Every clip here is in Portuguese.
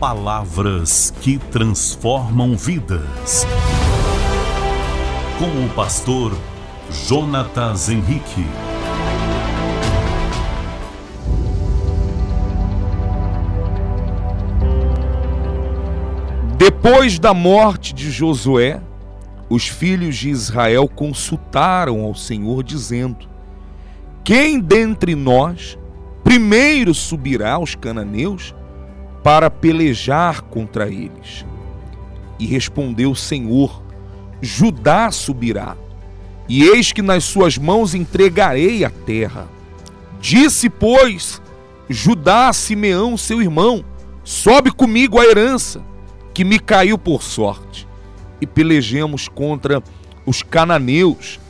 Palavras que transformam vidas. Com o pastor Jonatas Henrique. Depois da morte de Josué, os filhos de Israel consultaram ao Senhor, dizendo: Quem dentre nós primeiro subirá aos cananeus para pelejar contra eles? E respondeu o Senhor: Judá subirá, e eis que nas suas mãos entregarei a terra. Disse, pois, Judá a Simeão, seu irmão: Sobe comigo a herança, que me caiu por sorte e pelejemos contra os cananeus.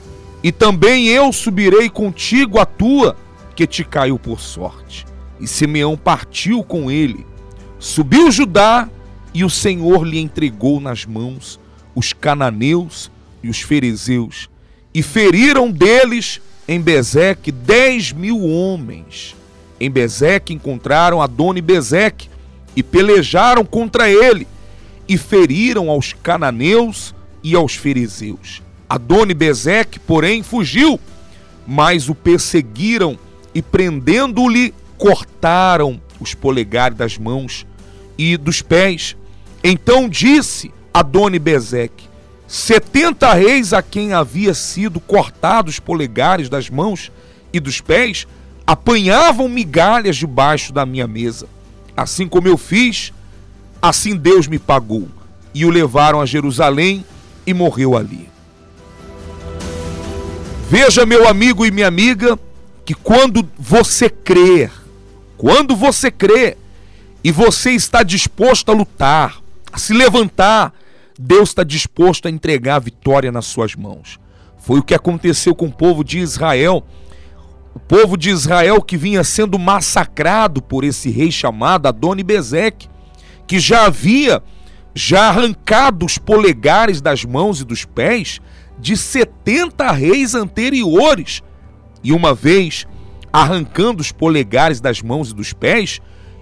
E também eu subirei contigo a tua, que te caiu por sorte. E Simeão partiu com ele. Subiu Judá, e o Senhor lhe entregou nas mãos os cananeus e os fariseus, e feriram deles em Bezeque dez mil homens. Em Bezeque encontraram Adoni Bezeque e pelejaram contra ele e feriram aos cananeus e aos fariseus. Adoni Bezeque, porém, fugiu, mas o perseguiram e, prendendo-lhe, cortaram os polegares das mãos e dos pés. Então disse Adoni Bezeque: setenta reis a quem havia sido cortados os polegares das mãos e dos pés apanhavam migalhas debaixo da minha mesa. Assim como eu fiz, assim Deus me pagou. E o levaram a Jerusalém e morreu ali. Veja, meu amigo e minha amiga, que quando você crer, quando você crê e você está disposto a lutar, a se levantar, Deus está disposto a entregar a vitória nas suas mãos. Foi o que aconteceu com o povo de Israel. O povo de Israel que vinha sendo massacrado por esse rei chamado Adoni Bezeque, que já havia já arrancado os polegares das mãos e dos pés de 70 reis anteriores. E uma vez arrancando os polegares das mãos e dos pés,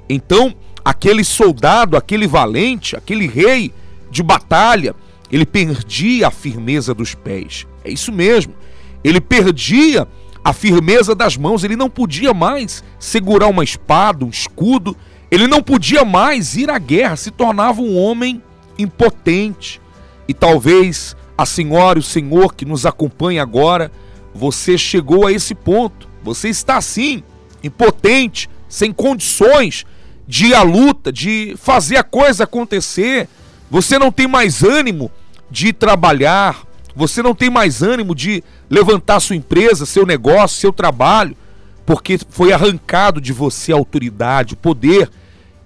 então aquele soldado, aquele valente, aquele rei de batalha, ele perdia a firmeza dos pés. É isso mesmo. Ele perdia a firmeza das mãos, ele não podia mais segurar uma espada, um escudo, ele não podia mais ir à guerra, se tornava um homem impotente. E talvez a senhora e o senhor que nos acompanha agora, você chegou a esse ponto. Você está assim, impotente, sem condições de ir à luta, de fazer a coisa acontecer. Você não tem mais ânimo de trabalhar, você não tem mais ânimo de levantar sua empresa, seu negócio, seu trabalho, porque foi arrancado de você a autoridade, o poder,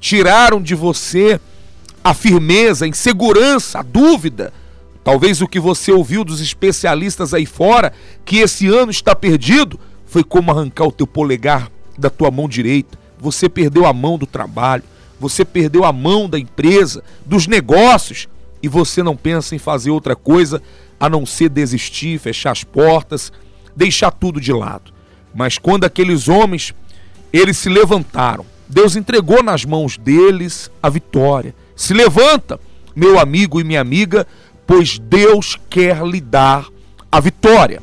tiraram de você a firmeza, a insegurança, a dúvida. Talvez o que você ouviu dos especialistas aí fora, que esse ano está perdido, foi como arrancar o teu polegar da tua mão direita. Você perdeu a mão do trabalho, você perdeu a mão da empresa, dos negócios, e você não pensa em fazer outra coisa a não ser desistir, fechar as portas, deixar tudo de lado. Mas quando aqueles homens, eles se levantaram, Deus entregou nas mãos deles a vitória. Se levanta, meu amigo e minha amiga, pois Deus quer lhe dar a vitória.